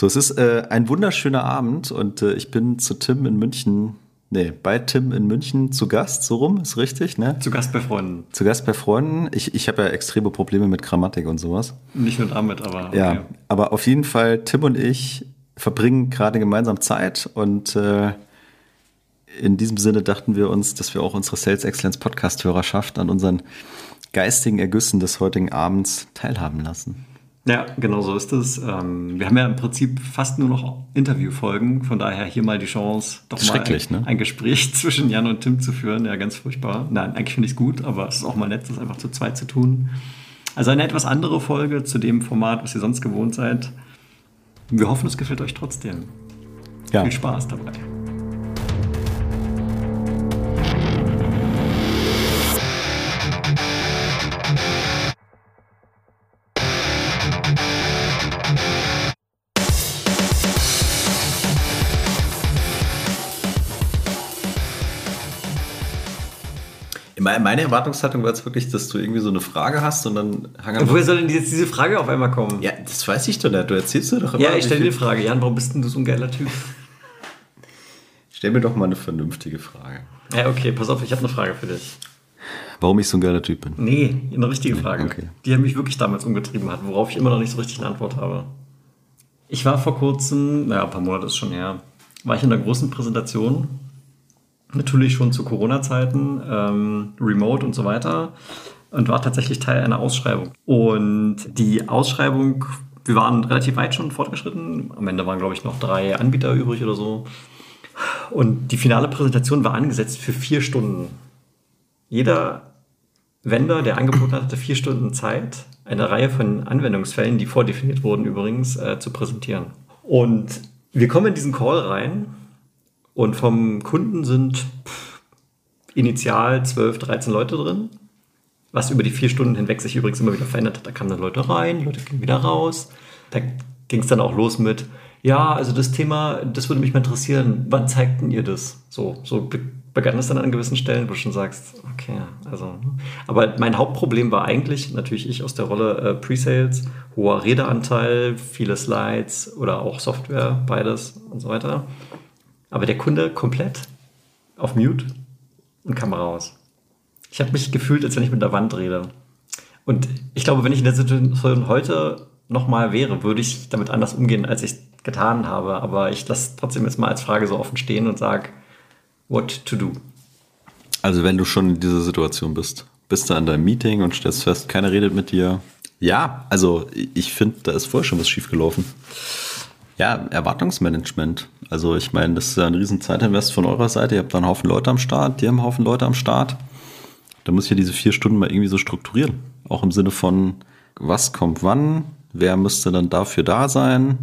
So, es ist äh, ein wunderschöner Abend und äh, ich bin zu Tim in München, nee, bei Tim in München zu Gast, so rum, ist richtig, ne? Zu Gast bei Freunden. Zu Gast bei Freunden. Ich, ich habe ja extreme Probleme mit Grammatik und sowas. Nicht nur damit, aber. Okay. Ja, aber auf jeden Fall, Tim und ich verbringen gerade gemeinsam Zeit und äh, in diesem Sinne dachten wir uns, dass wir auch unsere Sales Excellence Podcast-Hörerschaft an unseren geistigen Ergüssen des heutigen Abends teilhaben lassen. Ja, genau so ist es. Ähm, wir haben ja im Prinzip fast nur noch Interviewfolgen, von daher hier mal die Chance, doch mal ein, ne? ein, Gespräch zwischen Jan und Tim zu führen. Ja, ganz furchtbar. Nein, eigentlich finde ich es gut, aber es ist auch mal nett, das einfach zu zweit zu tun. Also eine etwas andere Folge zu dem Format, was ihr sonst gewohnt seid. Wir hoffen, es gefällt euch trotzdem. Ja. Viel Spaß dabei. Meine Erwartungshaltung war jetzt wirklich, dass du irgendwie so eine Frage hast und dann hangen. Woher soll denn jetzt diese Frage auf einmal kommen? Ja, das weiß ich doch nicht. Du erzählst dir doch immer. Ja, ich stelle dir die Frage. Jan, warum bist denn du so ein geiler Typ? Stell mir doch mal eine vernünftige Frage. Ja, okay, pass auf, ich habe eine Frage für dich. Warum ich so ein geiler Typ bin? Nee, eine richtige Frage. Okay. Die mich wirklich damals umgetrieben hat, worauf ich immer noch nicht so richtig eine Antwort habe. Ich war vor kurzem, naja, ein paar Monate ist schon her, war ich in einer großen Präsentation natürlich schon zu Corona-Zeiten, ähm, remote und so weiter und war tatsächlich Teil einer Ausschreibung. Und die Ausschreibung, wir waren relativ weit schon fortgeschritten. Am Ende waren, glaube ich, noch drei Anbieter übrig oder so. Und die finale Präsentation war angesetzt für vier Stunden. Jeder Vendor, der angeboten hat, hatte vier Stunden Zeit, eine Reihe von Anwendungsfällen, die vordefiniert wurden übrigens, äh, zu präsentieren. Und wir kommen in diesen Call rein und vom Kunden sind pff, initial 12, 13 Leute drin. Was über die vier Stunden hinweg sich übrigens immer wieder verändert hat. Da kamen dann Leute rein, Leute gingen wieder raus. Da ging es dann auch los mit, ja, also das Thema, das würde mich mal interessieren, wann zeigten ihr das? So, so begann es dann an gewissen Stellen, wo du schon sagst, okay, also. Ne? Aber mein Hauptproblem war eigentlich, natürlich ich aus der Rolle äh, Pre-Sales, hoher Redeanteil, viele Slides oder auch Software, beides und so weiter aber der Kunde komplett auf Mute und Kamera aus. Ich habe mich gefühlt, als wenn ich mit der Wand rede. Und ich glaube, wenn ich in der Situation heute nochmal wäre, würde ich damit anders umgehen, als ich getan habe. Aber ich lasse trotzdem jetzt mal als Frage so offen stehen und sage, what to do. Also wenn du schon in dieser Situation bist, bist du an deinem Meeting und stellst fest, keiner redet mit dir. Ja, also ich finde, da ist vorher schon was schiefgelaufen. Ja, Erwartungsmanagement. Also ich meine, das ist ja ein riesen Zeitinvest von eurer Seite. Ihr habt da einen Haufen Leute am Start, die haben einen Haufen Leute am Start. Da muss ich ja diese vier Stunden mal irgendwie so strukturieren. Auch im Sinne von, was kommt wann, wer müsste dann dafür da sein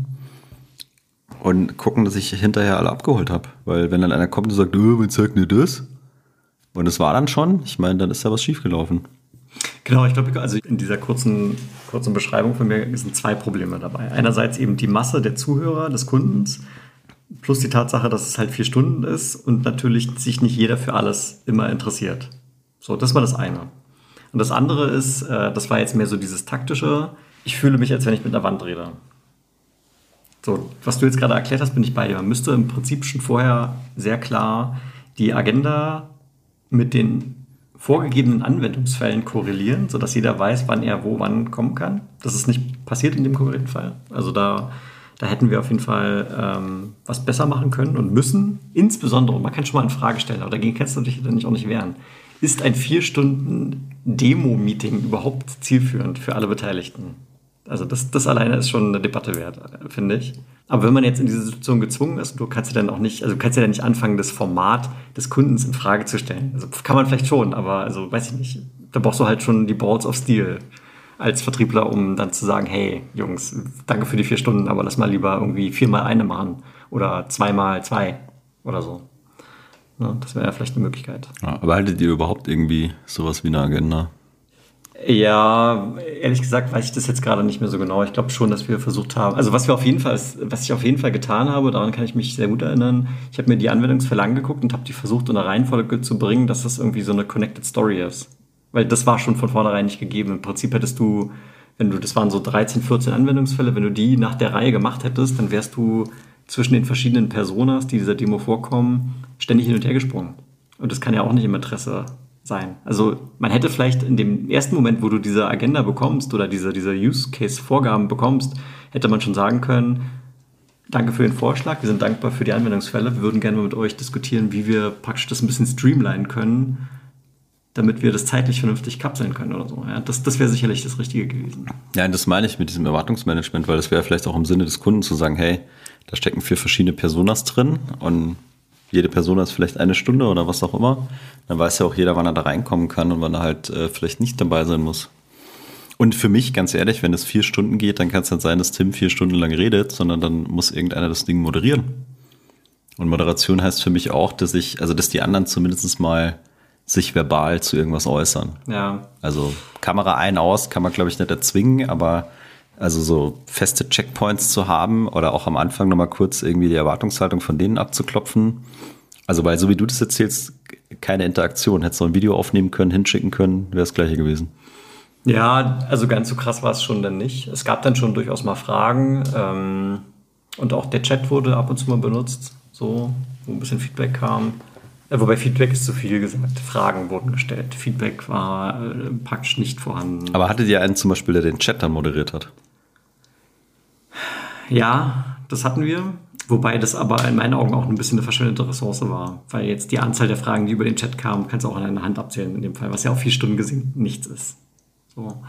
und gucken, dass ich hinterher alle abgeholt habe. Weil wenn dann einer kommt und sagt, oh, wer zeigt mir das? Und es war dann schon, ich meine, dann ist ja was schiefgelaufen. Genau, ich glaube, also in dieser kurzen, kurzen Beschreibung von mir sind zwei Probleme dabei. Einerseits eben die Masse der Zuhörer, des Kundens, plus die Tatsache, dass es halt vier Stunden ist und natürlich sich nicht jeder für alles immer interessiert. So, das war das eine. Und das andere ist, äh, das war jetzt mehr so dieses taktische, ich fühle mich, als wenn ich mit einer Wand rede. So, was du jetzt gerade erklärt hast, bin ich bei dir. Man müsste im Prinzip schon vorher sehr klar die Agenda mit den vorgegebenen Anwendungsfällen korrelieren, sodass jeder weiß, wann er wo wann kommen kann. Das ist nicht passiert in dem konkreten Fall. Also da, da hätten wir auf jeden Fall ähm, was besser machen können und müssen. Insbesondere, man kann schon mal eine Frage stellen, aber dagegen kannst du dich natürlich auch nicht wehren. Ist ein vier Stunden Demo-Meeting überhaupt zielführend für alle Beteiligten? Also das, das alleine ist schon eine Debatte wert, finde ich. Aber wenn man jetzt in diese Situation gezwungen ist, du kannst ja dann auch nicht, also kannst ja dann nicht anfangen, das Format des Kundens in Frage zu stellen. Also kann man vielleicht schon, aber also weiß ich nicht. Da brauchst du halt schon die Balls of Steel als Vertriebler, um dann zu sagen, hey Jungs, danke für die vier Stunden, aber lass mal lieber irgendwie viermal eine machen oder zweimal zwei oder so. Ja, das wäre ja vielleicht eine Möglichkeit. Ja, aber haltet ihr überhaupt irgendwie sowas wie eine Agenda? Ja, ehrlich gesagt weiß ich das jetzt gerade nicht mehr so genau. Ich glaube schon, dass wir versucht haben, also was wir auf jeden Fall, was ich auf jeden Fall getan habe, daran kann ich mich sehr gut erinnern. Ich habe mir die Anwendungsfälle angeguckt und habe die versucht, in eine Reihenfolge zu bringen, dass das irgendwie so eine Connected Story ist. Weil das war schon von vornherein nicht gegeben. Im Prinzip hättest du wenn du, das waren so 13, 14 Anwendungsfälle, wenn du die nach der Reihe gemacht hättest, dann wärst du zwischen den verschiedenen Personas, die dieser Demo vorkommen, ständig hin und her gesprungen. Und das kann ja auch nicht im Interesse sein. Also man hätte vielleicht in dem ersten Moment, wo du diese Agenda bekommst oder diese, diese Use-Case-Vorgaben bekommst, hätte man schon sagen können, danke für den Vorschlag, wir sind dankbar für die Anwendungsfälle, wir würden gerne mit euch diskutieren, wie wir praktisch das ein bisschen streamlinen können, damit wir das zeitlich vernünftig kapseln können oder so. Ja, das das wäre sicherlich das Richtige gewesen. Ja, das meine ich mit diesem Erwartungsmanagement, weil das wäre vielleicht auch im Sinne des Kunden zu sagen, hey, da stecken vier verschiedene Personas drin und jede Person ist vielleicht eine Stunde oder was auch immer. Dann weiß ja auch jeder, wann er da reinkommen kann und wann er halt äh, vielleicht nicht dabei sein muss. Und für mich, ganz ehrlich, wenn es vier Stunden geht, dann kann es nicht sein, dass Tim vier Stunden lang redet, sondern dann muss irgendeiner das Ding moderieren. Und Moderation heißt für mich auch, dass ich, also dass die anderen zumindest mal sich verbal zu irgendwas äußern. Ja. Also Kamera ein, aus kann man, glaube ich, nicht erzwingen, aber also so feste Checkpoints zu haben oder auch am Anfang nochmal kurz irgendwie die Erwartungshaltung von denen abzuklopfen. Also weil so wie du das erzählst, keine Interaktion. Hättest du ein Video aufnehmen können, hinschicken können, wäre das gleiche gewesen. Ja, also ganz so krass war es schon dann nicht. Es gab dann schon durchaus mal Fragen ähm, und auch der Chat wurde ab und zu mal benutzt, so, wo ein bisschen Feedback kam. Äh, wobei Feedback ist zu viel gesagt. Fragen wurden gestellt. Feedback war äh, praktisch nicht vorhanden. Aber hattet ihr einen zum Beispiel, der den Chat dann moderiert hat? Ja, das hatten wir. Wobei das aber in meinen Augen auch ein bisschen eine verschwendete Ressource war. Weil jetzt die Anzahl der Fragen, die über den Chat kamen, kannst du auch an einer Hand abzählen in dem Fall, was ja auf vier Stunden gesehen nichts ist. So.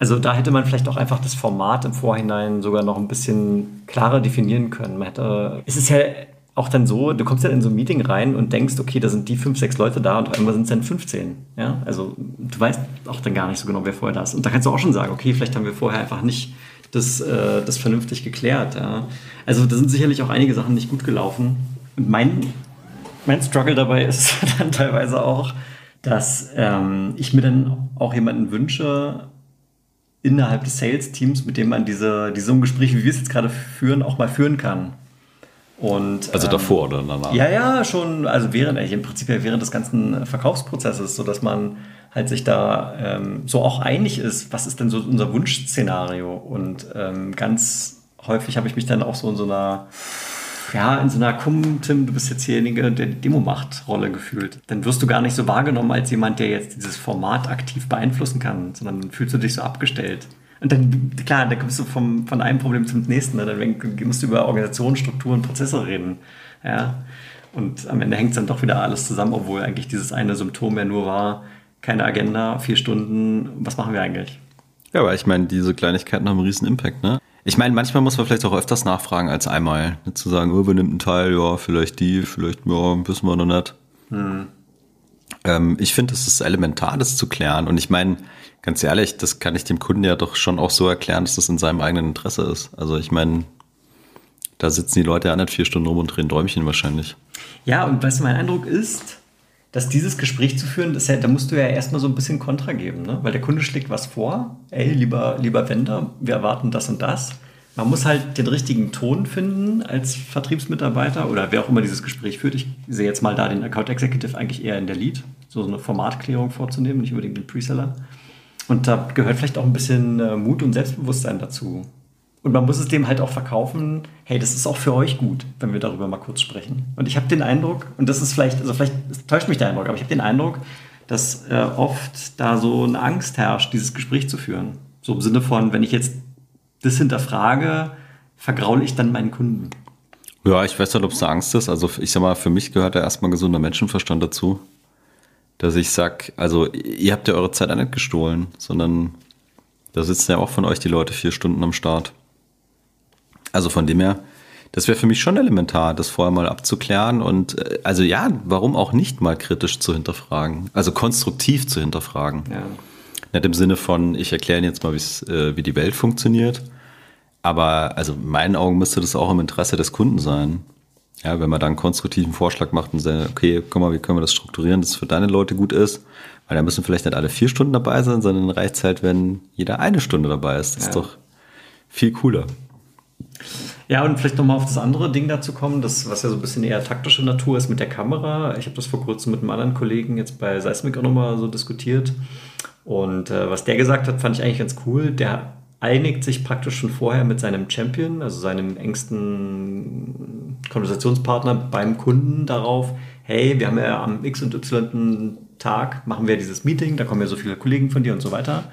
Also da hätte man vielleicht auch einfach das Format im Vorhinein sogar noch ein bisschen klarer definieren können. Man hätte, es ist ja auch dann so, du kommst ja in so ein Meeting rein und denkst, okay, da sind die fünf, sechs Leute da und einmal sind es dann 15. Ja? Also du weißt auch dann gar nicht so genau, wer vorher da ist. Und da kannst du auch schon sagen, okay, vielleicht haben wir vorher einfach nicht das, äh, das vernünftig geklärt. Ja. Also da sind sicherlich auch einige Sachen nicht gut gelaufen. Mein, mein Struggle dabei ist dann teilweise auch, dass ähm, ich mir dann auch jemanden wünsche, innerhalb des Sales-Teams, mit dem man diese, diese so ein Gespräch, wie wir es jetzt gerade führen, auch mal führen kann. Und, also ähm, davor oder danach? Ja, ja, schon, also während, eigentlich im Prinzip während des ganzen Verkaufsprozesses, sodass man halt sich da ähm, so auch einig ist, was ist denn so unser Wunschszenario. Und ähm, ganz häufig habe ich mich dann auch so in so einer, ja, in so einer, komm, Tim, du bist jetzt hierjenige, der Demo macht, Rolle gefühlt. Dann wirst du gar nicht so wahrgenommen als jemand, der jetzt dieses Format aktiv beeinflussen kann, sondern dann fühlst du dich so abgestellt. Und dann, klar, da kommst du vom, von einem Problem zum nächsten. Ne? Dann musst du über Organisation, Strukturen, Prozesse reden. Ja. Und am Ende hängt es dann doch wieder alles zusammen, obwohl eigentlich dieses eine Symptom ja nur war, keine Agenda, vier Stunden, was machen wir eigentlich? Ja, aber ich meine, diese Kleinigkeiten haben einen riesen Impact, ne? Ich meine, manchmal muss man vielleicht auch öfters nachfragen als einmal. Nicht zu sagen, oh, wer nimmt einen Teil, ja, vielleicht die, vielleicht, ja, wissen wir noch nicht. Hm. Ähm, ich finde, es ist elementar, das zu klären. Und ich meine, ganz ehrlich, das kann ich dem Kunden ja doch schon auch so erklären, dass das in seinem eigenen Interesse ist. Also ich meine, da sitzen die Leute ja nicht vier Stunden rum und drehen Däumchen wahrscheinlich. Ja, und was mein Eindruck ist, dass dieses Gespräch zu führen, ja, da musst du ja erstmal so ein bisschen Kontra geben, ne? weil der Kunde schlägt was vor, ey, lieber, lieber Vendor, wir erwarten das und das. Man muss halt den richtigen Ton finden als Vertriebsmitarbeiter oder wer auch immer dieses Gespräch führt. Ich sehe jetzt mal da den Account Executive eigentlich eher in der Lead, so eine Formatklärung vorzunehmen, nicht unbedingt den Preseller. Und da gehört vielleicht auch ein bisschen äh, Mut und Selbstbewusstsein dazu. Und man muss es dem halt auch verkaufen, hey, das ist auch für euch gut, wenn wir darüber mal kurz sprechen. Und ich habe den Eindruck, und das ist vielleicht, also vielleicht täuscht mich der Eindruck, aber ich habe den Eindruck, dass äh, oft da so eine Angst herrscht, dieses Gespräch zu führen. So im Sinne von, wenn ich jetzt das hinterfrage, vergraule ich dann meinen Kunden. Ja, ich weiß nicht, ob es eine Angst ist. Also ich sag mal, für mich gehört da erstmal gesunder Menschenverstand dazu. Dass ich sag, also ihr habt ja eure Zeit auch nicht gestohlen, sondern da sitzen ja auch von euch die Leute vier Stunden am Start. Also von dem her, das wäre für mich schon elementar, das vorher mal abzuklären und äh, also ja, warum auch nicht mal kritisch zu hinterfragen, also konstruktiv zu hinterfragen. Ja. Nicht im Sinne von, ich erkläre Ihnen jetzt mal, äh, wie die Welt funktioniert, aber also in meinen Augen müsste das auch im Interesse des Kunden sein. Ja, wenn man dann einen konstruktiven Vorschlag macht und sagt, okay, guck mal, wie können wir das strukturieren, dass es für deine Leute gut ist, weil da müssen vielleicht nicht alle vier Stunden dabei sein, sondern reicht es halt, wenn jeder eine Stunde dabei ist. Das ja. ist doch viel cooler. Ja, und vielleicht nochmal auf das andere Ding dazu kommen, das, was ja so ein bisschen eher taktische Natur ist mit der Kamera. Ich habe das vor kurzem mit einem anderen Kollegen jetzt bei Seismic auch nochmal so diskutiert. Und äh, was der gesagt hat, fand ich eigentlich ganz cool. Der einigt sich praktisch schon vorher mit seinem Champion, also seinem engsten Konversationspartner beim Kunden darauf, hey, wir haben ja am X und Y Tag, machen wir dieses Meeting, da kommen ja so viele Kollegen von dir und so weiter.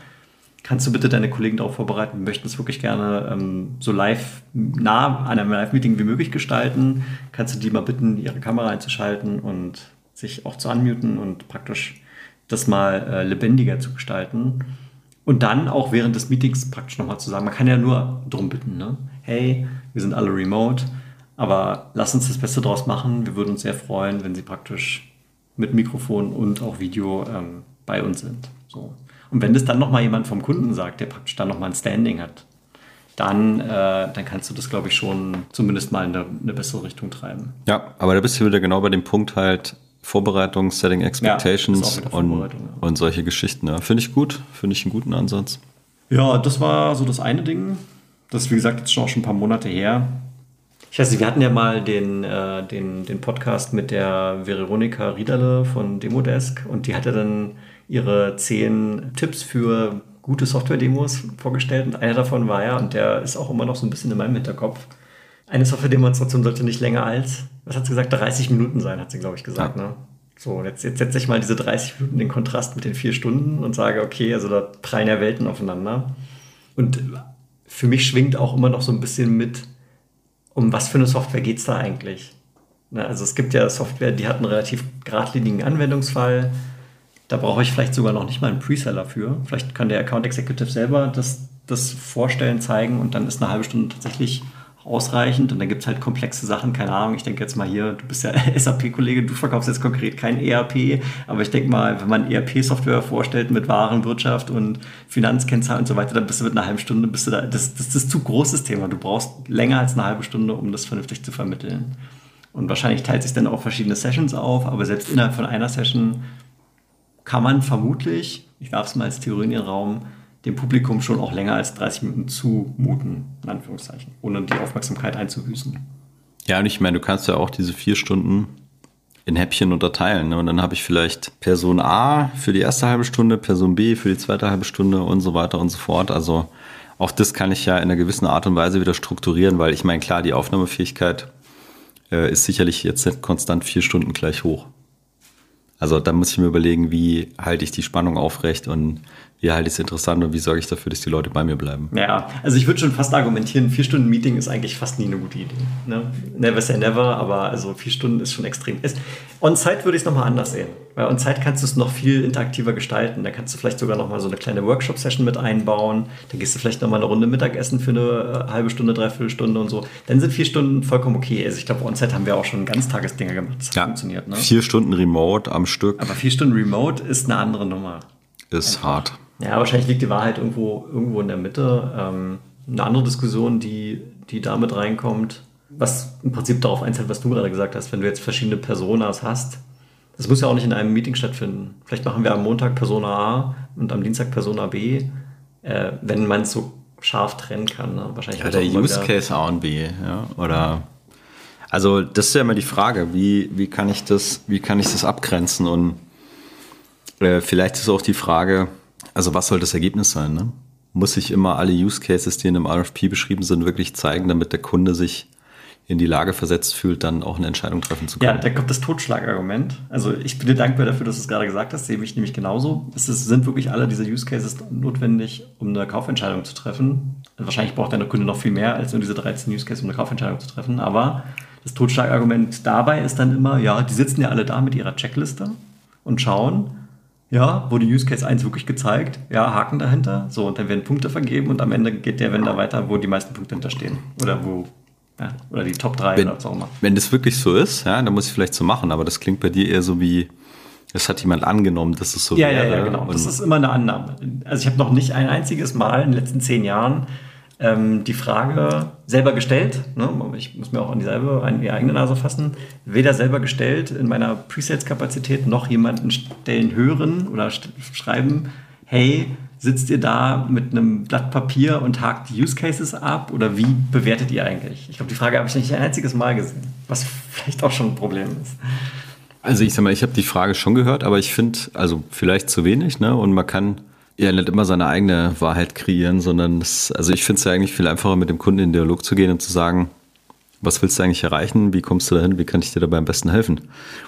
Kannst du bitte deine Kollegen darauf vorbereiten? Wir möchten es wirklich gerne ähm, so live, nah an einem Live-Meeting wie möglich gestalten. Kannst du die mal bitten, ihre Kamera einzuschalten und sich auch zu unmuten und praktisch das mal äh, lebendiger zu gestalten? Und dann auch während des Meetings praktisch nochmal zu sagen, man kann ja nur darum bitten, ne? hey, wir sind alle remote, aber lass uns das Beste draus machen. Wir würden uns sehr freuen, wenn Sie praktisch mit Mikrofon und auch Video ähm, bei uns sind. So. Und wenn das dann nochmal jemand vom Kunden sagt, der praktisch dann nochmal ein Standing hat, dann, äh, dann kannst du das, glaube ich, schon zumindest mal in eine, eine, bessere Richtung treiben. Ja, aber da bist du wieder genau bei dem Punkt halt, Vorbereitung, Setting Expectations ja, und, ja. und solche Geschichten. Ja. Finde ich gut, finde ich einen guten Ansatz. Ja, das war so das eine Ding. Das ist, wie gesagt, jetzt schon auch schon ein paar Monate her. Ich weiß nicht, wir hatten ja mal den, äh, den, den Podcast mit der Veronika Riederle von Demodesk und die hatte dann ihre zehn Tipps für gute Software-Demos vorgestellt und einer davon war ja, und der ist auch immer noch so ein bisschen in meinem Hinterkopf, eine Software-Demonstration sollte nicht länger als, was hat sie gesagt, 30 Minuten sein, hat sie, glaube ich, gesagt. Ja. Ne? So, jetzt, jetzt setze ich mal diese 30 Minuten in Kontrast mit den vier Stunden und sage, okay, also da prallen ja Welten aufeinander. Und für mich schwingt auch immer noch so ein bisschen mit, um was für eine Software geht es da eigentlich? Na, also es gibt ja Software, die hat einen relativ geradlinigen Anwendungsfall. Da brauche ich vielleicht sogar noch nicht mal einen Preseller für. Vielleicht kann der Account Executive selber das, das vorstellen, zeigen und dann ist eine halbe Stunde tatsächlich ausreichend. Und dann gibt es halt komplexe Sachen, keine Ahnung. Ich denke jetzt mal hier, du bist ja SAP-Kollege, du verkaufst jetzt konkret kein ERP, aber ich denke mal, wenn man ERP-Software vorstellt mit Warenwirtschaft und Finanzkennzahlen und so weiter, dann bist du mit einer halben Stunde, bist du da, das, das, das ist zu großes Thema. Du brauchst länger als eine halbe Stunde, um das vernünftig zu vermitteln. Und wahrscheinlich teilt sich dann auch verschiedene Sessions auf, aber selbst innerhalb von einer Session kann man vermutlich, ich werfe es mal als Theorie in den Raum, dem Publikum schon auch länger als 30 Minuten zumuten, in Anführungszeichen, ohne die Aufmerksamkeit einzubüßen. Ja, und ich meine, du kannst ja auch diese vier Stunden in Häppchen unterteilen. Ne? Und dann habe ich vielleicht Person A für die erste halbe Stunde, Person B für die zweite halbe Stunde und so weiter und so fort. Also auch das kann ich ja in einer gewissen Art und Weise wieder strukturieren, weil ich meine, klar, die Aufnahmefähigkeit äh, ist sicherlich jetzt nicht konstant vier Stunden gleich hoch. Also da muss ich mir überlegen, wie halte ich die Spannung aufrecht und wie halte ich es interessant und wie sorge ich dafür, dass die Leute bei mir bleiben? Ja, also ich würde schon fast argumentieren, vier Stunden Meeting ist eigentlich fast nie eine gute Idee. Ne? Never say never, aber also vier Stunden ist schon extrem. On-Site würde ich es nochmal anders sehen. Weil On-Site kannst du es noch viel interaktiver gestalten. Da kannst du vielleicht sogar nochmal so eine kleine Workshop-Session mit einbauen. Da gehst du vielleicht nochmal eine Runde Mittagessen für eine äh, halbe Stunde, dreiviertel Stunde und so. Dann sind vier Stunden vollkommen okay. Also ich glaube, On-Site haben wir auch schon Ganztagesdinger gemacht. Das ja, funktioniert. Ne? Vier Stunden Remote am Stück. Aber vier Stunden Remote ist eine andere Nummer. Ist Einfach. hart. Ja, wahrscheinlich liegt die Wahrheit irgendwo, irgendwo in der Mitte. Ähm, eine andere Diskussion, die, die damit reinkommt, was im Prinzip darauf einzahlt, was du gerade gesagt hast, wenn du jetzt verschiedene Personas hast. Das muss ja auch nicht in einem Meeting stattfinden. Vielleicht machen wir am Montag Persona A und am Dienstag Persona B, äh, wenn man es so scharf trennen kann. Ne? Wahrscheinlich ja, der Use Case A und B, ja. Oder also das ist ja immer die Frage, wie, wie kann ich das, wie kann ich das abgrenzen? Und äh, vielleicht ist auch die Frage, also was soll das Ergebnis sein? Ne? Muss ich immer alle Use Cases, die in einem RFP beschrieben sind, wirklich zeigen, damit der Kunde sich in die Lage versetzt fühlt, dann auch eine Entscheidung treffen zu können. Ja, da kommt das Totschlagargument. Also ich bin dir dankbar dafür, dass du es gerade gesagt hast, sehe ich nämlich genauso. Es sind wirklich alle diese Use Cases notwendig, um eine Kaufentscheidung zu treffen. Wahrscheinlich braucht der Kunde noch viel mehr als nur diese 13 Use Cases, um eine Kaufentscheidung zu treffen. Aber das Totschlagargument dabei ist dann immer, ja, die sitzen ja alle da mit ihrer Checkliste und schauen, ja, wurde Use Case 1 wirklich gezeigt? Ja, Haken dahinter. So, und dann werden Punkte vergeben und am Ende geht der Wender weiter, wo die meisten Punkte hinterstehen. Oder wo, ja, oder die Top 3 wenn, oder was auch immer. Wenn das wirklich so ist, ja, dann muss ich vielleicht so machen, aber das klingt bei dir eher so wie, es hat jemand angenommen, dass es so ja, wäre. Ja, ja, genau. Das ist immer eine Annahme. Also ich habe noch nicht ein einziges Mal in den letzten zehn Jahren ähm, die Frage selber gestellt, ne? ich muss mir auch an dieselbe, an die eigene Nase fassen, weder selber gestellt in meiner Presales-Kapazität noch jemanden stellen hören oder schreiben, hey, sitzt ihr da mit einem Blatt Papier und hakt Use Cases ab oder wie bewertet ihr eigentlich? Ich glaube, die Frage habe ich nicht ein einziges Mal gesehen, was vielleicht auch schon ein Problem ist. Also ich sag mal, ich habe die Frage schon gehört, aber ich finde, also vielleicht zu wenig, ne? Und man kann ja nicht immer seine eigene Wahrheit kreieren, sondern das, also ich finde es ja eigentlich viel einfacher, mit dem Kunden in den Dialog zu gehen und zu sagen, was willst du eigentlich erreichen? Wie kommst du dahin? Wie kann ich dir dabei am besten helfen?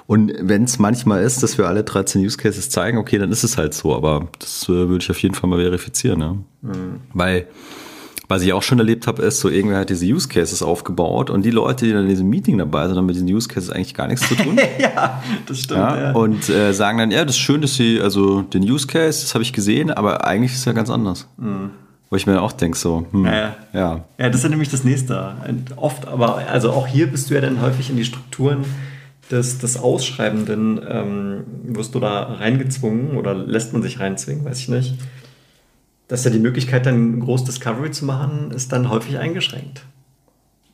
Und wenn es manchmal ist, dass wir alle 13 Use Cases zeigen, okay, dann ist es halt so, aber das äh, würde ich auf jeden Fall mal verifizieren, ja. Mhm. Weil was ich auch schon erlebt habe, ist, so irgendwer hat diese Use Cases aufgebaut und die Leute, die dann in diesem Meeting dabei sind, haben mit diesen Use Cases eigentlich gar nichts zu tun. ja, das stimmt. Ja, ja. Und äh, sagen dann, ja, das ist schön, dass sie, also den Use Case, das habe ich gesehen, aber eigentlich ist es ja ganz anders. Mhm. Wo ich mir auch denke, so, hm, ja, ja. Ja, das ist ja nämlich das Nächste. Und oft, aber also auch hier bist du ja dann häufig in die Strukturen des, des Ausschreibenden, ähm, wirst du da reingezwungen oder lässt man sich reinzwingen, weiß ich nicht dass ja die Möglichkeit, dann groß Discovery zu machen, ist dann häufig eingeschränkt.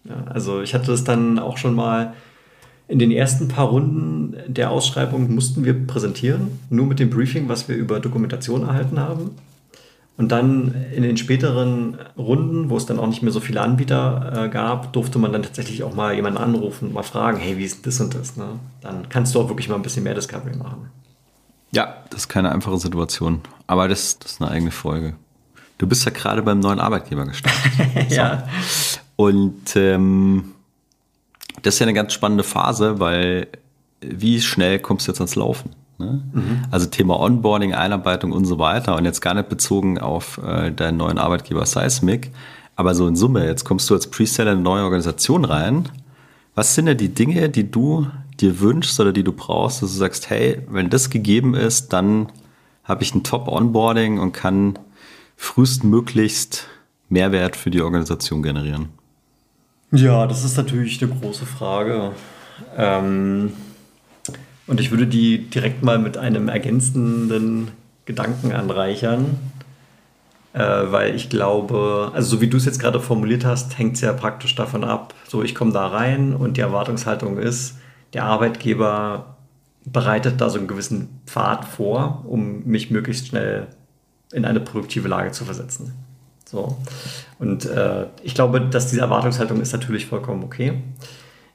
Ja, also ich hatte das dann auch schon mal in den ersten paar Runden der Ausschreibung mussten wir präsentieren, nur mit dem Briefing, was wir über Dokumentation erhalten haben. Und dann in den späteren Runden, wo es dann auch nicht mehr so viele Anbieter äh, gab, durfte man dann tatsächlich auch mal jemanden anrufen mal fragen, hey, wie ist das und das? Ne? Dann kannst du auch wirklich mal ein bisschen mehr Discovery machen. Ja, das ist keine einfache Situation. Aber das, das ist eine eigene Folge. Du bist ja gerade beim neuen Arbeitgeber gestartet. ja. Und ähm, das ist ja eine ganz spannende Phase, weil wie schnell kommst du jetzt ans Laufen? Ne? Mhm. Also Thema Onboarding, Einarbeitung und so weiter und jetzt gar nicht bezogen auf äh, deinen neuen Arbeitgeber Seismic, aber so in Summe, jetzt kommst du als Preseller in eine neue Organisation rein. Was sind denn die Dinge, die du dir wünschst oder die du brauchst, dass du sagst, hey, wenn das gegeben ist, dann habe ich ein Top-Onboarding und kann frühestmöglichst Mehrwert für die Organisation generieren? Ja, das ist natürlich eine große Frage. Ähm, und ich würde die direkt mal mit einem ergänzenden Gedanken anreichern, äh, weil ich glaube, also so wie du es jetzt gerade formuliert hast, hängt es ja praktisch davon ab, so ich komme da rein und die Erwartungshaltung ist, der Arbeitgeber bereitet da so einen gewissen Pfad vor, um mich möglichst schnell in eine produktive Lage zu versetzen. So. Und äh, ich glaube, dass diese Erwartungshaltung ist natürlich vollkommen okay.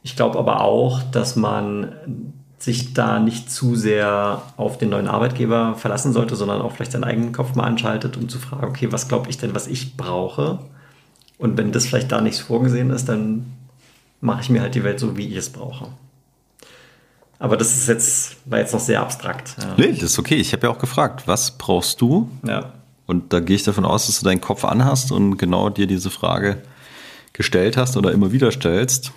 Ich glaube aber auch, dass man sich da nicht zu sehr auf den neuen Arbeitgeber verlassen sollte, sondern auch vielleicht seinen eigenen Kopf mal anschaltet, um zu fragen, okay, was glaube ich denn, was ich brauche? Und wenn das vielleicht da nicht vorgesehen ist, dann mache ich mir halt die Welt so, wie ich es brauche. Aber das ist jetzt, war jetzt noch sehr abstrakt. Ja. Nee, das ist okay. Ich habe ja auch gefragt, was brauchst du? Ja. Und da gehe ich davon aus, dass du deinen Kopf anhast und genau dir diese Frage gestellt hast oder immer wieder stellst.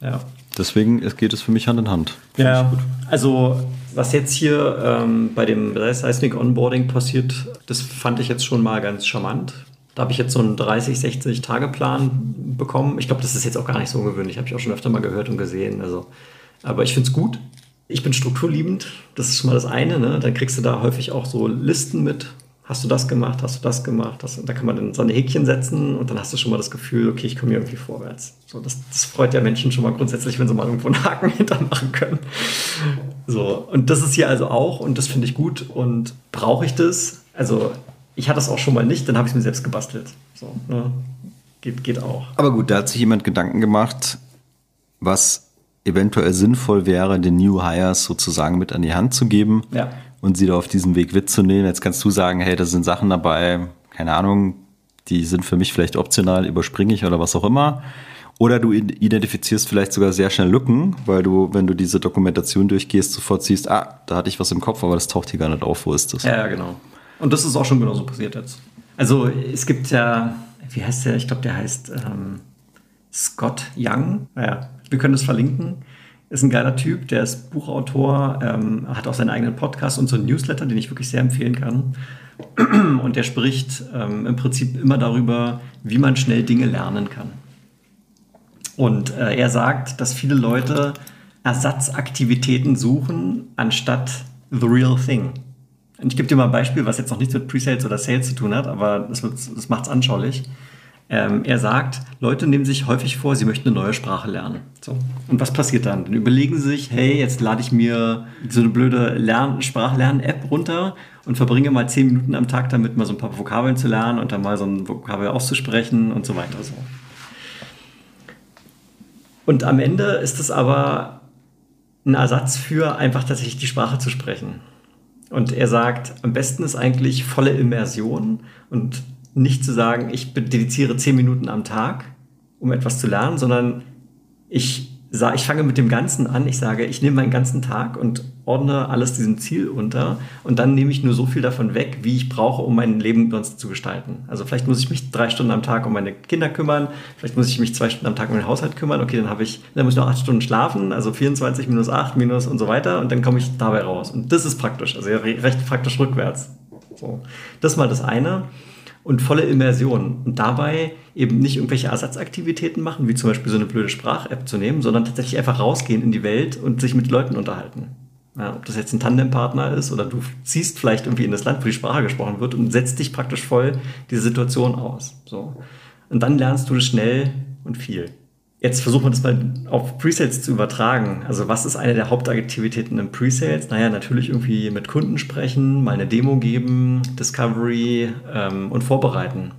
Ja. Deswegen geht es für mich Hand in Hand. Find ja, also was jetzt hier ähm, bei dem Seismic Onboarding passiert, das fand ich jetzt schon mal ganz charmant. Da habe ich jetzt so einen 30, 60 Tage Plan bekommen. Ich glaube, das ist jetzt auch gar nicht so ungewöhnlich. Habe ich auch schon öfter mal gehört und gesehen. Also, aber ich finde es gut. Ich bin strukturliebend, das ist schon mal das eine. Ne? Dann kriegst du da häufig auch so Listen mit. Hast du das gemacht? Hast du das gemacht? Hast, da kann man dann so eine Häkchen setzen und dann hast du schon mal das Gefühl, okay, ich komme hier irgendwie vorwärts. So, das, das freut ja Menschen schon mal grundsätzlich, wenn sie mal irgendwo einen Haken hintermachen können. So, und das ist hier also auch und das finde ich gut. Und brauche ich das? Also, ich hatte das auch schon mal nicht, dann habe ich es mir selbst gebastelt. So, ne? geht, geht auch. Aber gut, da hat sich jemand Gedanken gemacht, was eventuell sinnvoll wäre, den New Hires sozusagen mit an die Hand zu geben ja. und sie da auf diesem Weg mitzunehmen. Jetzt kannst du sagen, hey, da sind Sachen dabei, keine Ahnung, die sind für mich vielleicht optional, überspringe ich oder was auch immer. Oder du identifizierst vielleicht sogar sehr schnell Lücken, weil du, wenn du diese Dokumentation durchgehst, sofort siehst, ah, da hatte ich was im Kopf, aber das taucht hier gar nicht auf, wo ist das? Ja, genau. Und das ist auch schon genauso passiert jetzt. Also es gibt ja, wie heißt der? Ich glaube, der heißt ähm, Scott Young. Naja, wir können das verlinken. Ist ein geiler Typ, der ist Buchautor, ähm, hat auch seinen eigenen Podcast und so einen Newsletter, den ich wirklich sehr empfehlen kann. Und der spricht ähm, im Prinzip immer darüber, wie man schnell Dinge lernen kann. Und äh, er sagt, dass viele Leute Ersatzaktivitäten suchen, anstatt the real thing. Und ich gebe dir mal ein Beispiel, was jetzt noch nichts mit Presales oder Sales zu tun hat, aber das, das macht es anschaulich. Ähm, er sagt, Leute nehmen sich häufig vor, sie möchten eine neue Sprache lernen. So. Und was passiert dann? Dann überlegen sie sich, hey, jetzt lade ich mir so eine blöde Lern Sprachlern-App runter und verbringe mal zehn Minuten am Tag damit, mal so ein paar Vokabeln zu lernen und dann mal so ein Vokabel auszusprechen und so weiter. So. Und am Ende ist es aber ein Ersatz für einfach tatsächlich die Sprache zu sprechen. Und er sagt, am besten ist eigentlich volle Immersion und nicht zu sagen, ich dediziere zehn Minuten am Tag, um etwas zu lernen, sondern ich ich fange mit dem Ganzen an. Ich sage, ich nehme meinen ganzen Tag und ordne alles diesem Ziel unter und dann nehme ich nur so viel davon weg, wie ich brauche, um mein Leben sonst zu gestalten. Also vielleicht muss ich mich drei Stunden am Tag um meine Kinder kümmern, vielleicht muss ich mich zwei Stunden am Tag um den Haushalt kümmern. Okay, dann habe ich, dann muss ich noch acht Stunden schlafen, also 24 minus acht minus und so weiter und dann komme ich dabei raus. Und das ist praktisch, also recht praktisch rückwärts. So, das mal das eine und volle Immersion. Und dabei eben nicht irgendwelche Ersatzaktivitäten machen, wie zum Beispiel so eine blöde Sprach-App zu nehmen, sondern tatsächlich einfach rausgehen in die Welt und sich mit Leuten unterhalten. Ja, ob das jetzt ein Tandempartner ist oder du ziehst vielleicht irgendwie in das Land, wo die Sprache gesprochen wird und setzt dich praktisch voll diese Situation aus. So. Und dann lernst du schnell und viel. Jetzt versuchen wir das mal auf Presales zu übertragen. Also was ist eine der Hauptaktivitäten im Presales? Naja, natürlich irgendwie mit Kunden sprechen, mal eine Demo geben, Discovery ähm, und vorbereiten.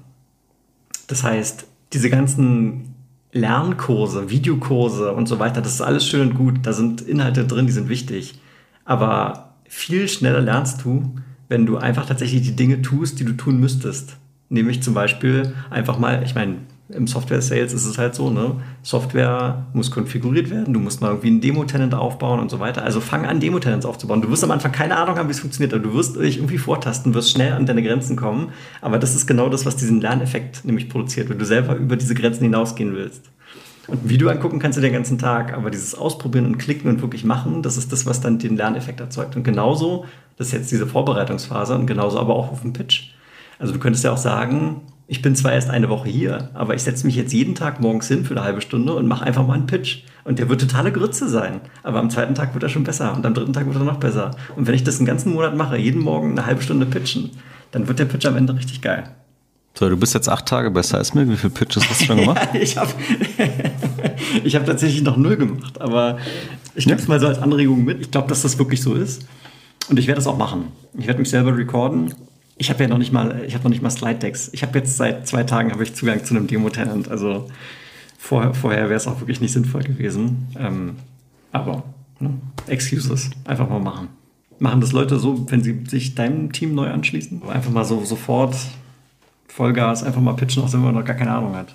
Das heißt, diese ganzen Lernkurse, Videokurse und so weiter, das ist alles schön und gut. Da sind Inhalte drin, die sind wichtig. Aber viel schneller lernst du, wenn du einfach tatsächlich die Dinge tust, die du tun müsstest. Nämlich zum Beispiel einfach mal, ich meine, im Software-Sales ist es halt so, ne? Software muss konfiguriert werden, du musst mal irgendwie einen Demo-Tenant aufbauen und so weiter. Also fang an, Demo-Tenants aufzubauen. Du wirst am Anfang keine Ahnung haben, wie es funktioniert, aber du wirst dich irgendwie vortasten, wirst schnell an deine Grenzen kommen. Aber das ist genau das, was diesen Lerneffekt nämlich produziert, wenn du selber über diese Grenzen hinausgehen willst. Und ein Video angucken kannst du den ganzen Tag, aber dieses Ausprobieren und Klicken und wirklich machen, das ist das, was dann den Lerneffekt erzeugt. Und genauso, das ist jetzt diese Vorbereitungsphase und genauso aber auch auf dem Pitch. Also du könntest ja auch sagen, ich bin zwar erst eine Woche hier, aber ich setze mich jetzt jeden Tag morgens hin für eine halbe Stunde und mache einfach mal einen Pitch. Und der wird totale Grütze sein. Aber am zweiten Tag wird er schon besser und am dritten Tag wird er noch besser. Und wenn ich das einen ganzen Monat mache, jeden Morgen eine halbe Stunde pitchen, dann wird der Pitch am Ende richtig geil. So, du bist jetzt acht Tage bei Seismic. Wie viele Pitches hast du schon gemacht? ja, ich habe ich hab tatsächlich noch null gemacht, aber ich nehme es mal so als Anregung mit. Ich glaube, dass das wirklich so ist. Und ich werde das auch machen. Ich werde mich selber recorden ich habe ja noch nicht mal, ich habe noch nicht mal Slide Decks. Ich habe jetzt seit zwei Tagen habe ich Zugang zu einem Demo-Tenant. Also vor, vorher wäre es auch wirklich nicht sinnvoll gewesen. Ähm, aber ne? Excuses, einfach mal machen. Machen das Leute so, wenn sie sich deinem Team neu anschließen? Einfach mal so sofort Vollgas, einfach mal pitchen, auch wenn man noch gar keine Ahnung hat.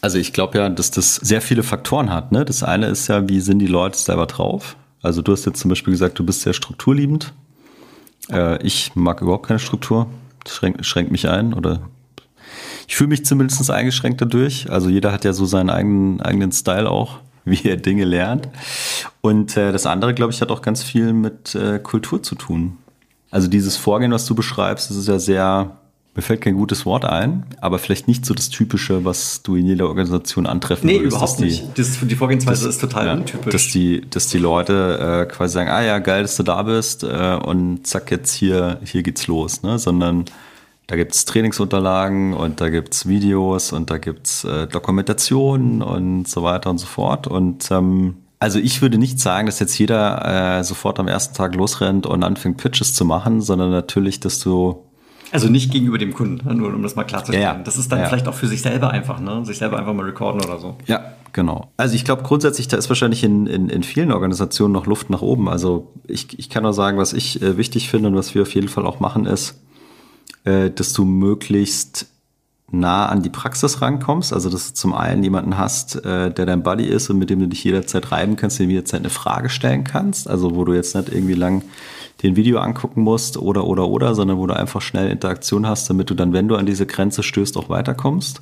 Also ich glaube ja, dass das sehr viele Faktoren hat. Ne? Das eine ist ja, wie sind die Leute selber drauf? Also du hast jetzt zum Beispiel gesagt, du bist sehr strukturliebend. Äh, ich mag überhaupt keine Struktur. Das schränkt, schränkt mich ein oder ich fühle mich zumindest eingeschränkt dadurch. Also jeder hat ja so seinen eigenen, eigenen Style auch, wie er Dinge lernt. Und äh, das andere, glaube ich, hat auch ganz viel mit äh, Kultur zu tun. Also dieses Vorgehen, was du beschreibst, das ist ja sehr mir fällt kein gutes Wort ein, aber vielleicht nicht so das Typische, was du in jeder Organisation antreffen nee, würdest. Nee, überhaupt nicht. Das, die Vorgehensweise das, ist total ja, untypisch. Dass die, dass die Leute äh, quasi sagen, ah ja, geil, dass du da bist äh, und zack, jetzt hier, hier geht's los. Ne? Sondern da gibt's Trainingsunterlagen und da gibt's Videos und da gibt's äh, Dokumentationen und so weiter und so fort. Und ähm, also ich würde nicht sagen, dass jetzt jeder äh, sofort am ersten Tag losrennt und anfängt Pitches zu machen, sondern natürlich, dass du also nicht gegenüber dem Kunden, ne? nur um das mal klarzustellen. Ja, ja. Das ist dann ja. vielleicht auch für sich selber einfach, ne? sich selber einfach mal recorden oder so. Ja, genau. Also ich glaube grundsätzlich, da ist wahrscheinlich in, in, in vielen Organisationen noch Luft nach oben. Also ich, ich kann nur sagen, was ich äh, wichtig finde und was wir auf jeden Fall auch machen, ist, äh, dass du möglichst nah an die Praxis rankommst. Also dass du zum einen jemanden hast, äh, der dein Buddy ist und mit dem du dich jederzeit reiben kannst, dem jederzeit eine Frage stellen kannst. Also wo du jetzt nicht irgendwie lang den Video angucken musst oder, oder, oder, sondern wo du einfach schnell Interaktion hast, damit du dann, wenn du an diese Grenze stößt, auch weiterkommst.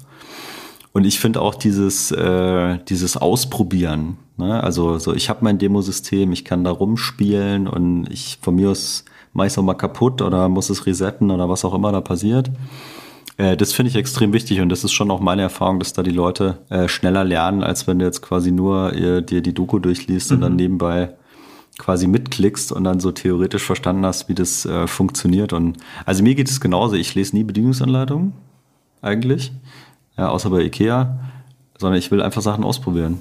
Und ich finde auch dieses, äh, dieses Ausprobieren. Ne? Also so, ich habe mein Demosystem, ich kann da rumspielen und ich von mir aus mache ich auch mal kaputt oder muss es resetten oder was auch immer da passiert. Äh, das finde ich extrem wichtig und das ist schon auch meine Erfahrung, dass da die Leute äh, schneller lernen, als wenn du jetzt quasi nur äh, dir die Doku durchliest mhm. und dann mhm. nebenbei quasi mitklickst und dann so theoretisch verstanden hast, wie das äh, funktioniert. Und also mir geht es genauso. Ich lese nie Bedienungsanleitungen eigentlich, ja, außer bei Ikea, sondern ich will einfach Sachen ausprobieren.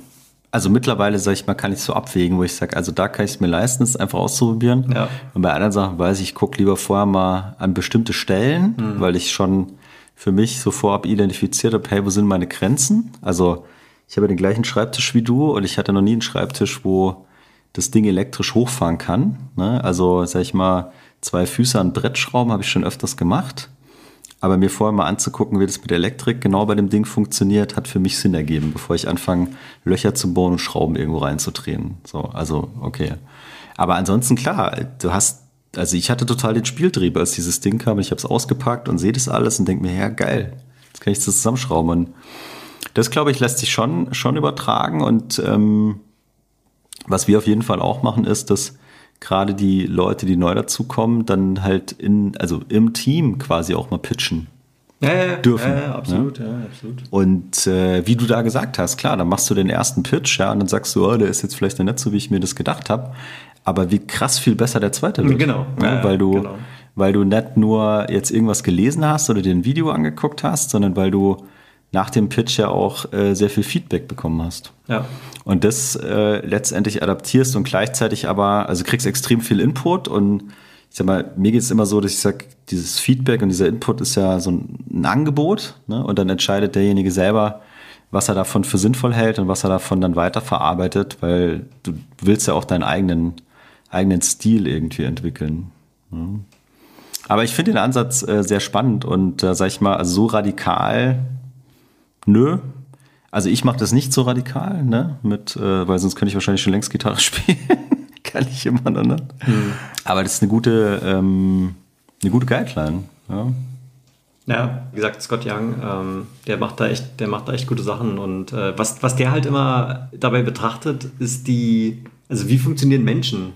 Also mittlerweile, sage ich mal, kann ich so abwägen, wo ich sage, also da kann ich es mir leisten, es einfach auszuprobieren. Ja. Und bei anderen Sachen weiß ich, ich gucke lieber vorher mal an bestimmte Stellen, mhm. weil ich schon für mich so vorab identifiziert habe, hey, wo sind meine Grenzen? Also ich habe den gleichen Schreibtisch wie du und ich hatte noch nie einen Schreibtisch, wo das Ding elektrisch hochfahren kann. Ne? Also, sag ich mal, zwei Füße an Brett schrauben, habe ich schon öfters gemacht. Aber mir vorher mal anzugucken, wie das mit Elektrik genau bei dem Ding funktioniert, hat für mich Sinn ergeben, bevor ich anfange, Löcher zu bohren und Schrauben irgendwo reinzudrehen. So, also, okay. Aber ansonsten, klar, du hast, also ich hatte total den Spieltrieb, als dieses Ding kam. Ich habe es ausgepackt und sehe das alles und denke mir, ja, geil, jetzt kann ich das zusammenschrauben. Das, glaube ich, lässt sich schon, schon übertragen. Und ähm, was wir auf jeden Fall auch machen, ist, dass gerade die Leute, die neu dazukommen, dann halt in, also im Team quasi auch mal pitchen. Ja, ja, dürfen. Ja, ja, absolut, ja? ja absolut. Und äh, wie du da gesagt hast, klar, dann machst du den ersten Pitch, ja, und dann sagst du, oh, der ist jetzt vielleicht nicht so, wie ich mir das gedacht habe. Aber wie krass viel besser der zweite wird. Genau. Ja, weil du, genau. weil du nicht nur jetzt irgendwas gelesen hast oder dir ein Video angeguckt hast, sondern weil du nach dem Pitch ja auch äh, sehr viel Feedback bekommen hast. Ja. Und das äh, letztendlich adaptierst und gleichzeitig aber, also kriegst extrem viel Input und ich sag mal, mir geht es immer so, dass ich sage, dieses Feedback und dieser Input ist ja so ein, Angebot ne? und dann entscheidet derjenige selber, was er davon für sinnvoll hält und was er davon dann weiterverarbeitet, weil du willst ja auch deinen eigenen, eigenen Stil irgendwie entwickeln. Ne? Aber ich finde den Ansatz äh, sehr spannend und äh, sag ich mal, also so radikal Nö. Also ich mache das nicht so radikal, ne? Mit, äh, weil sonst könnte ich wahrscheinlich schon längst Gitarre spielen. Kann ich immer noch nicht. Hm. Aber das ist eine gute, ähm, eine gute Guideline. Ja. Ja, wie gesagt, Scott Young, ähm, der macht da echt, der macht da echt gute Sachen. Und äh, was, was der halt immer dabei betrachtet, ist die, also wie funktionieren Menschen?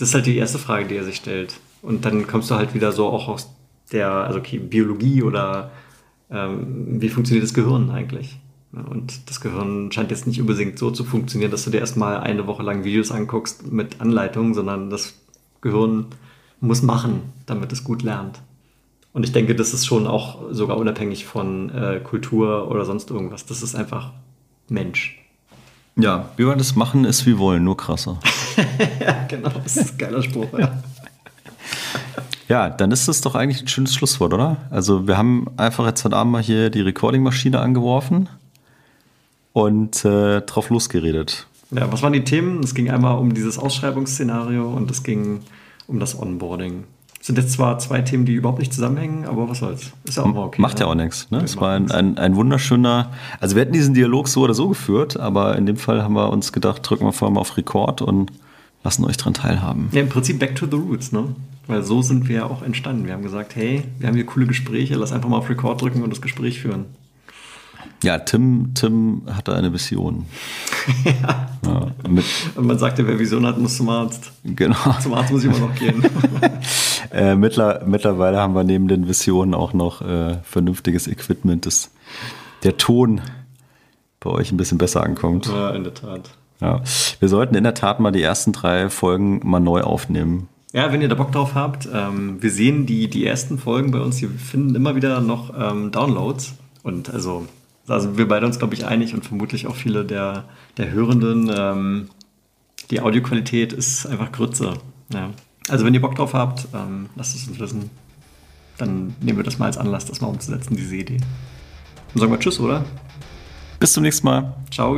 Das ist halt die erste Frage, die er sich stellt. Und dann kommst du halt wieder so auch aus der, also okay, Biologie oder ähm, wie funktioniert das Gehirn eigentlich? Und das Gehirn scheint jetzt nicht unbedingt so zu funktionieren, dass du dir erstmal eine Woche lang Videos anguckst mit Anleitungen, sondern das Gehirn muss machen, damit es gut lernt. Und ich denke, das ist schon auch sogar unabhängig von äh, Kultur oder sonst irgendwas. Das ist einfach Mensch. Ja, wie wir das machen, ist wie wollen, nur krasser. ja, genau, das ist ein geiler Spruch. Ja. Ja, dann ist das doch eigentlich ein schönes Schlusswort, oder? Also wir haben einfach jetzt heute Abend mal hier die Recording-Maschine angeworfen und äh, drauf losgeredet. Ja, was waren die Themen? Es ging einmal um dieses Ausschreibungsszenario und es ging um das Onboarding. Sind jetzt zwar zwei Themen, die überhaupt nicht zusammenhängen, aber was soll's. Ist ja auch mal okay. Macht ja, ja auch nichts. Ne? Es war ein, ein, ein, wunderschöner, also wir hätten diesen Dialog so oder so geführt, aber in dem Fall haben wir uns gedacht, drücken wir vor allem auf Rekord und lassen euch dran teilhaben. Ja, im Prinzip back to the roots, ne? Weil so sind wir ja auch entstanden. Wir haben gesagt, hey, wir haben hier coole Gespräche, lass einfach mal auf Record drücken und das Gespräch führen. Ja, Tim, Tim hatte eine Vision. ja. ja und man sagte, wer Vision hat, muss zum Arzt. Genau. Zum Arzt muss ich immer noch gehen. äh, mittler, mittlerweile haben wir neben den Visionen auch noch äh, vernünftiges Equipment, dass der Ton bei euch ein bisschen besser ankommt. Ja, in der Tat. Ja. Wir sollten in der Tat mal die ersten drei Folgen mal neu aufnehmen. Ja, wenn ihr da Bock drauf habt, ähm, wir sehen die, die ersten Folgen bei uns, die finden immer wieder noch ähm, Downloads. Und also, da sind wir beide uns, glaube ich, einig und vermutlich auch viele der, der Hörenden. Ähm, die Audioqualität ist einfach Grütze. Ja. Also, wenn ihr Bock drauf habt, ähm, lasst es uns wissen. Dann nehmen wir das mal als Anlass, das mal umzusetzen, diese Idee. Dann sagen wir Tschüss, oder? Bis zum nächsten Mal. Ciao.